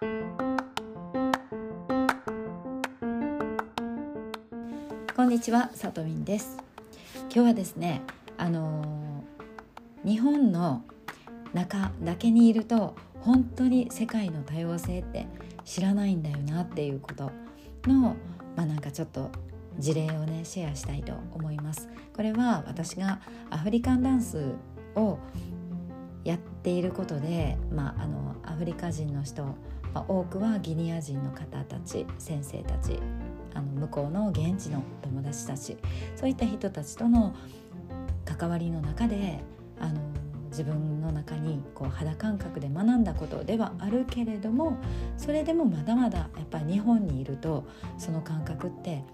こんにちは、さとみんです。今日はですね、あのー、日本の中だけにいると本当に世界の多様性って知らないんだよなっていうことのまあなんかちょっと事例をねシェアしたいと思います。これは私がアフリカンダンスをやっていることで、まあ、あのアフリカ人の人、まあ、多くはギニア人の方たち先生たちあの向こうの現地の友達たちそういった人たちとの関わりの中であの自分の中にこう肌感覚で学んだことではあるけれどもそれでもまだまだやっぱり日本にいるとその感覚って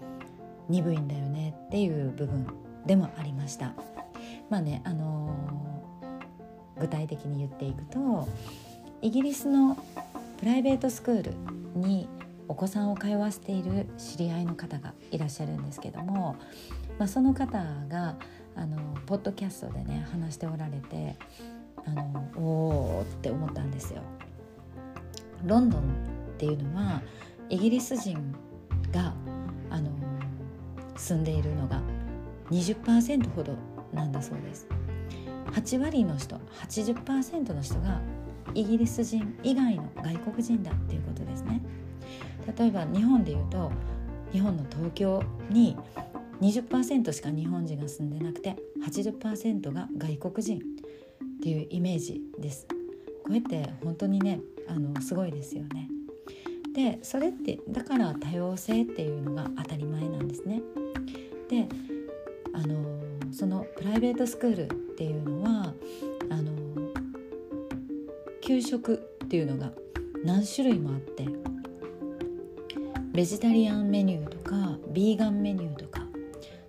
鈍いんだよねっていう部分でもありました。まあねあのー、具体的に言っていくとイギリスのプライベートスクールにお子さんを通わせている知り合いの方がいらっしゃるんですけども、まあ、その方があのポッドキャストでね話しておられてあのおーって思ったんですよ。ロンドンっていうのはイギリス人があの住んでいるのが20%ほどなんだそうです8割の人80%の人がイギリス人以外の外国人だっていうことですね。例えば日本でいうと日本の東京に20%しか日本人が住んでなくて80%が外国人っていうイメージです。こうやって本当にねあのすごいですよね。でそれってだから多様性っていうのが当たり前なんですね。であのそのプライベートスクールっていうのはあの給食っていうのが何種類もあってベジタリアンメニューとかビーガンメニューとか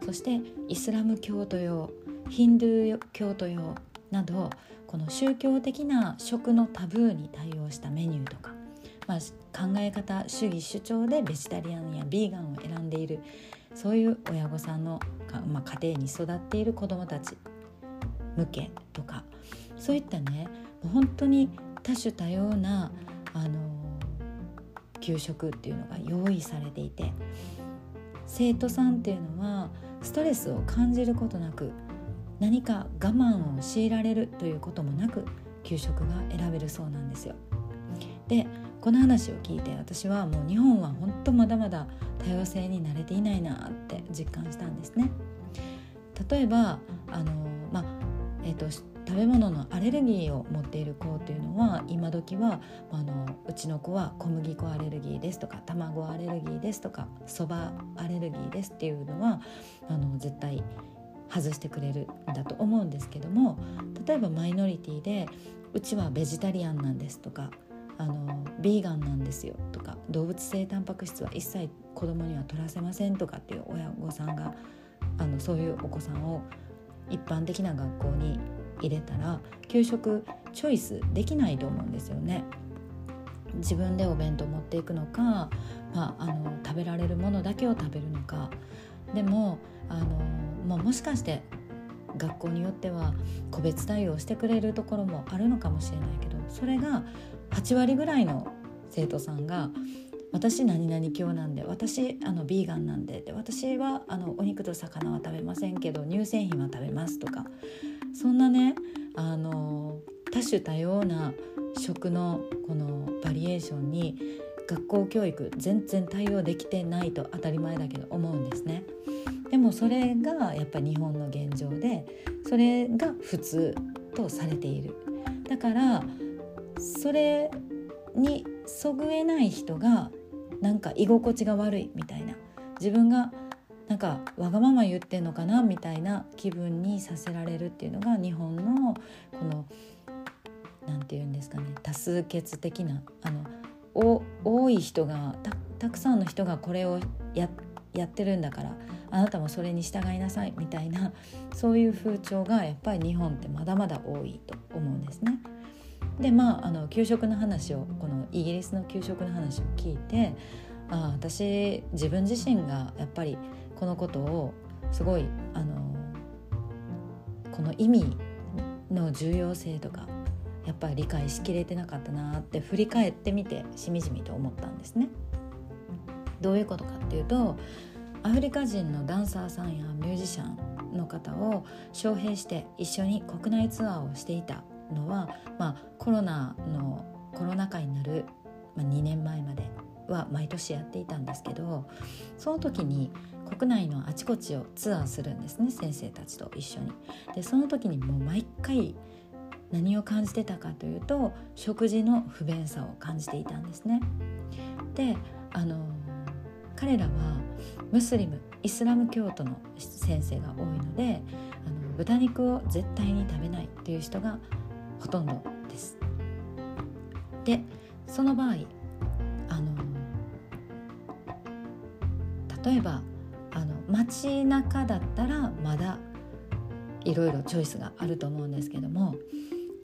そしてイスラム教徒用ヒンドゥー教徒用などこの宗教的な食のタブーに対応したメニューとか、まあ、考え方主義主張でベジタリアンやビーガンを選んでいるそういう親御さんの、まあ、家庭に育っている子どもたち向けとかそういったね本当に多種多様なあの給食っていうのが用意されていて生徒さんっていうのはストレスを感じることなく何か我慢を強いられるということもなく給食が選べるそうなんですよ。でこの話を聞いて私はもう日本は本当まだまだ多様性に慣れていないなって実感したんですね。例えばあの、まあえーと、食べ物のアレルギーを持っている子っていうのは今時はあのうちの子は小麦粉アレルギーですとか卵アレルギーですとかそばアレルギーですっていうのはあの絶対外してくれるんだと思うんですけども例えばマイノリティでうちはベジタリアンなんですとかあのビーガンなんですよとか動物性タンパク質は一切子供には取らせませんとかっていう親御さんがあのそういうお子さんを一般的な学校に入れたら給食チョイスできないと思うんですよね。自分でお弁当持っていくのか、まあ、あの食べられるものだけを食べるのかでもあの、まあ、もしかして学校によっては個別対応してくれるところもあるのかもしれないけどそれが8割ぐらいの生徒さんが「私何々教なんで私あのビーガンなんでで私はあのお肉と魚は食べませんけど乳製品は食べます」とかそんなねあの多種多様な食のこのバリエーションに学校教育全然対応できてないと当たり前だけど思うんですね。でもそれがやっぱり日本の現状でそれが普通とされている。だからそれにそぐえない人がなんか居心地が悪いみたいな自分がなんかわがまま言ってんのかなみたいな気分にさせられるっていうのが日本のこの何て言うんですかね多数決的なあの多い人がたくさんの人がこれをややってるんだからあなたもそれに従いなさいみたいなそういう風潮がやっぱり日本ってまだまだ多いと思うんですね。でまああの給食の話をこのイギリスの給食の話を聞いてあ私自分自身がやっぱりこのことをすごいあのこの意味の重要性とかやっぱり理解しきれてなかったなって振り返ってみてしみじみと思ったんですね。どういうことかっていうとアフリカ人のダンサーさんやミュージシャンの方を招聘して一緒に国内ツアーをしていたのは、まあ、コロナのコロナ禍になる、まあ、2年前までは毎年やっていたんですけどその時に国内のあちこちをツアーするんですね先生たちと一緒に。でその時にもう毎回何を感じてたかというと食事の不便さを感じていたんですね。であの彼らはムスリムイスラム教徒の先生が多いのであの豚肉を絶対に食べないっていう人がほとんどです。でその場合あの例えばあの街中だったらまだいろいろチョイスがあると思うんですけども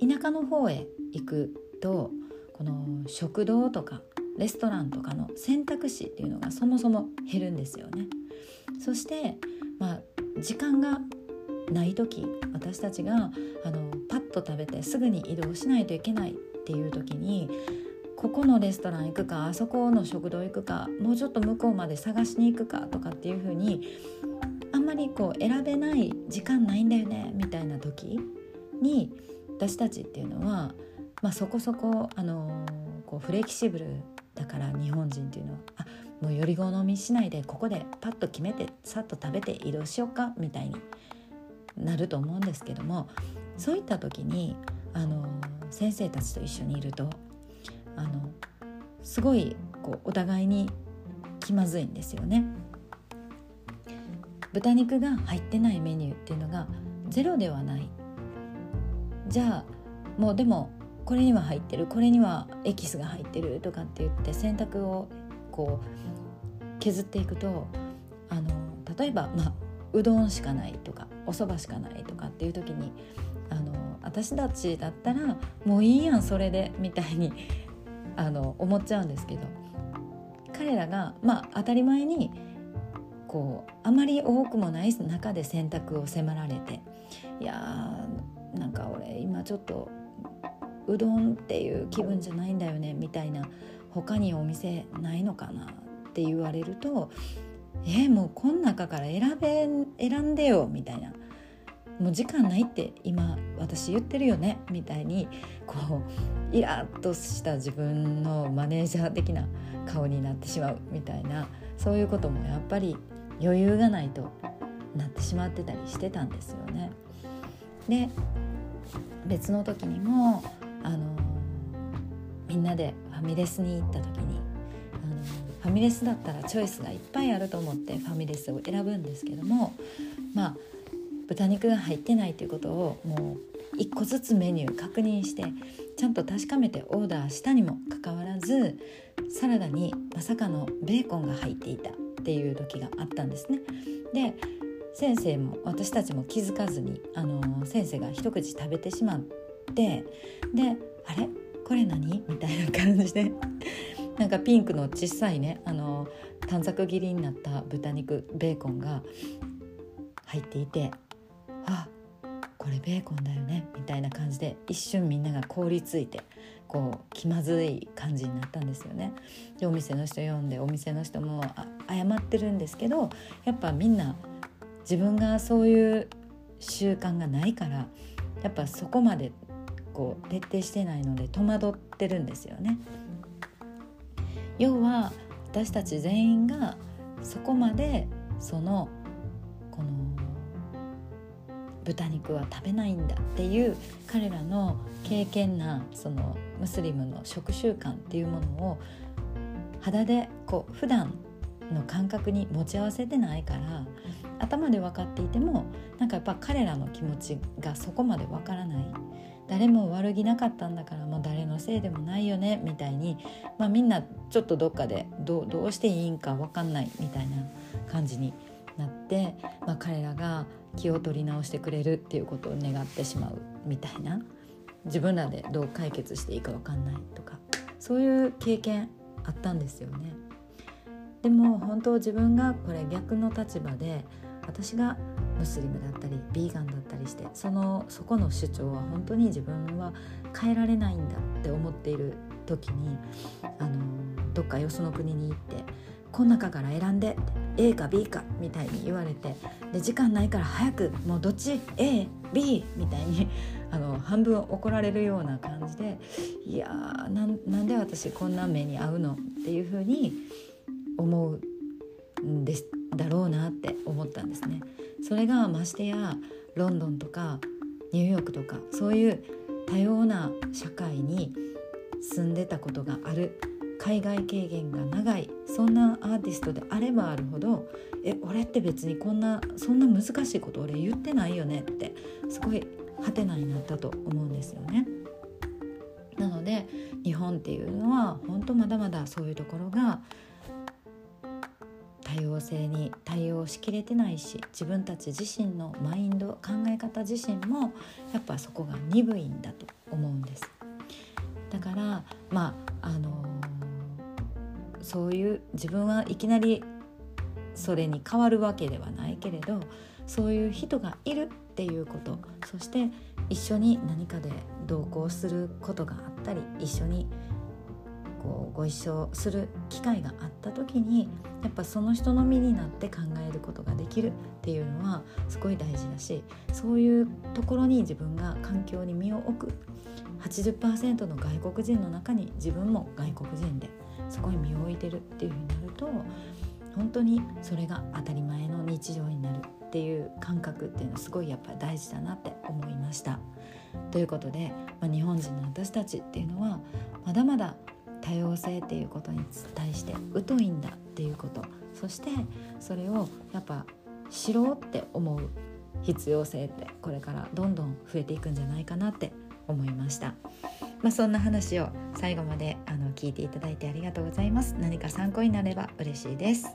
田舎の方へ行くとこの食堂とかレストランとかの選択肢っていうのがそもそも減るんですよね。そして、まあ、時間がない時私たちがあのパッと食べてすぐに移動しないといけないっていう時にここのレストラン行くかあそこの食堂行くかもうちょっと向こうまで探しに行くかとかっていう風にあんまりこう選べない時間ないんだよねみたいな時に私たちっていうのは、まあ、そこそこ、あのこうフレキシブルだから日本人っていうのはあもうより好みしないでここでパッと決めてさっと食べて移動しようかみたいになると思うんですけどもそういった時にあの先生たちと一緒にいるとあのすごいこうお互いに気まずいんですよね。豚肉が入ってないメニューっていうのがゼロではない。じゃあもうでもこれには入ってる。これにはエキスが入ってる。とかって言って選択をこう削っていくとあの例えば、まあ、うどんしかないとかお蕎麦しかないとかっていう時にあの私たちだったらもういいやんそれでみたいにあの思っちゃうんですけど。彼らがまあ当たり前にこうあまり多くもない中で選択を迫られていやーなんか俺今ちょっとうどんっていう気分じゃないんだよねみたいな他にお店ないのかなって言われるとえー、もうこの中から選べ選んでよみたいな。もう時間ないって今私言ってるよねみたいにこうイラッとした自分のマネージャー的な顔になってしまうみたいなそういうこともやっぱり余裕がないとなってしまってたりしてたんですよね。で別の時にもあのみんなでファミレスに行った時にあのファミレスだったらチョイスがいっぱいあると思ってファミレスを選ぶんですけどもまあ豚肉が入ってないということをもう1個ずつメニュー確認してちゃんと確かめてオーダーしたにもかかわらずサラダにまさかのベーコンが入っていたっていう時があったんですね。で先生も私たちも気づかずにあの先生が一口食べてしまってで「あれ？これ何?」みたいな感じで なんかピンクの小さいねあの短冊切りになった豚肉ベーコンが入っていて「あこれベーコンだよね」みたいな感じで一瞬みんなが凍りついてこう気まずい感じになったんですよね。でお店の人呼んでお店の人も謝ってるんですけどやっぱみんな自分がそういう習慣がないからやっぱそこまでこう徹底してないので戸惑ってるんですよね。要は私たち全員がそこまでその豚肉は食べないんだっていう彼らの経験なそのムスリムの食習慣っていうものを肌でこう普段の感覚に持ち合わせてないから頭で分かっていてもなんかやっぱ彼らの気持ちがそこまで分からない。誰も悪気なかったんだからもう誰のせいでもないよねみたいに、まあ、みんなちょっとどっかでどうどうしていいんか分かんないみたいな感じになって、まあ、彼らが気を取り直してくれるっていうことを願ってしまうみたいな自分らでどう解決していいか分かんないとかそういう経験あったんですよね。でも本当自分がこれ逆の立場で私がムスリムだったりビーガンだったりしてそのそこの主張は本当に自分は変えられないんだって思っている時にあのどっかよその国に行ってこの中から選んで A か B かみたいに言われてで時間ないから早くもうどっち？AB みたいに あの半分怒られるような感じでいやーなんで私こんな目に遭うのっていうふうに思うんですだろうなって思ったんですね。それがましてやロンドンとかニューヨークとかそういう多様な社会に住んでたことがある海外経験が長いそんなアーティストであればあるほどえ俺って別にこんなそんな難しいこと俺言ってないよねってすごいハテナになったと思うんですよね。なので日本っていうのは本当まだまだそういうところが多様性に対応しきれてないし自分たち自身のマインド考え方自身もやっぱそこが鈍いんだと思うんです。だからまああのー、そういう自分はいきなりそれに変わるわけではないけれどそういう人がいるっていうことそして一緒に何かで同行することがあったり一緒にこうご一緒する機会があった時にやっぱその人の身になって考えることができるっていうのはすごい大事だしそういうところに自分が環境に身を置く。80%の外国人の中に自分も外国人でそこに身を置いてるっていうふうになると本当にそれが当たり前の日常になるっていう感覚っていうのはすごいやっぱり大事だなって思いました。ということで、まあ、日本人の私たちっていうのはまだまだ多様性っていうことに対して疎いんだっていうことそしてそれをやっぱ知ろうって思う必要性ってこれからどんどん増えていくんじゃないかなって思いました。まあ、そんな話を最後まであの聞いていただいてありがとうございます。何か参考になれば嬉しいです。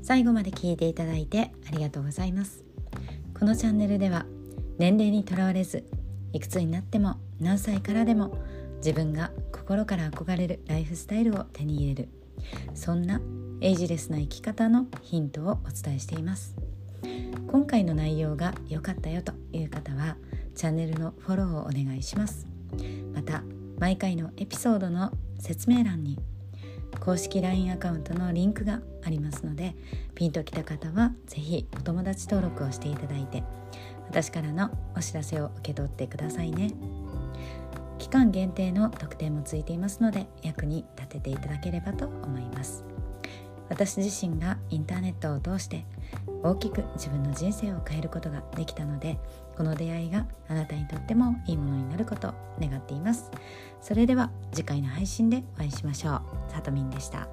最後まで聞いていただいてありがとうございますこのチャンネルでは年齢にとらわれずいくつになっても何歳からでも自分が心から憧れるライフスタイルを手に入れるそんなエイジレスな生き方のヒントをお伝えしています。今回の内容が良かったよという方はチャンネルのフォローをお願いします。また毎回のエピソードの説明欄に公式 LINE アカウントのリンクがありますのでピンときた方は是非お友達登録をしていただいて私からのお知らせを受け取ってくださいね。期間限定の特典もついていますので役に立てていただければと思います。私自身がインターネットを通して大きく自分の人生を変えることができたのでこの出会いがあなたにとってもいいものになることを願っています。それでは次回の配信でお会いしましょう。さとみんでした。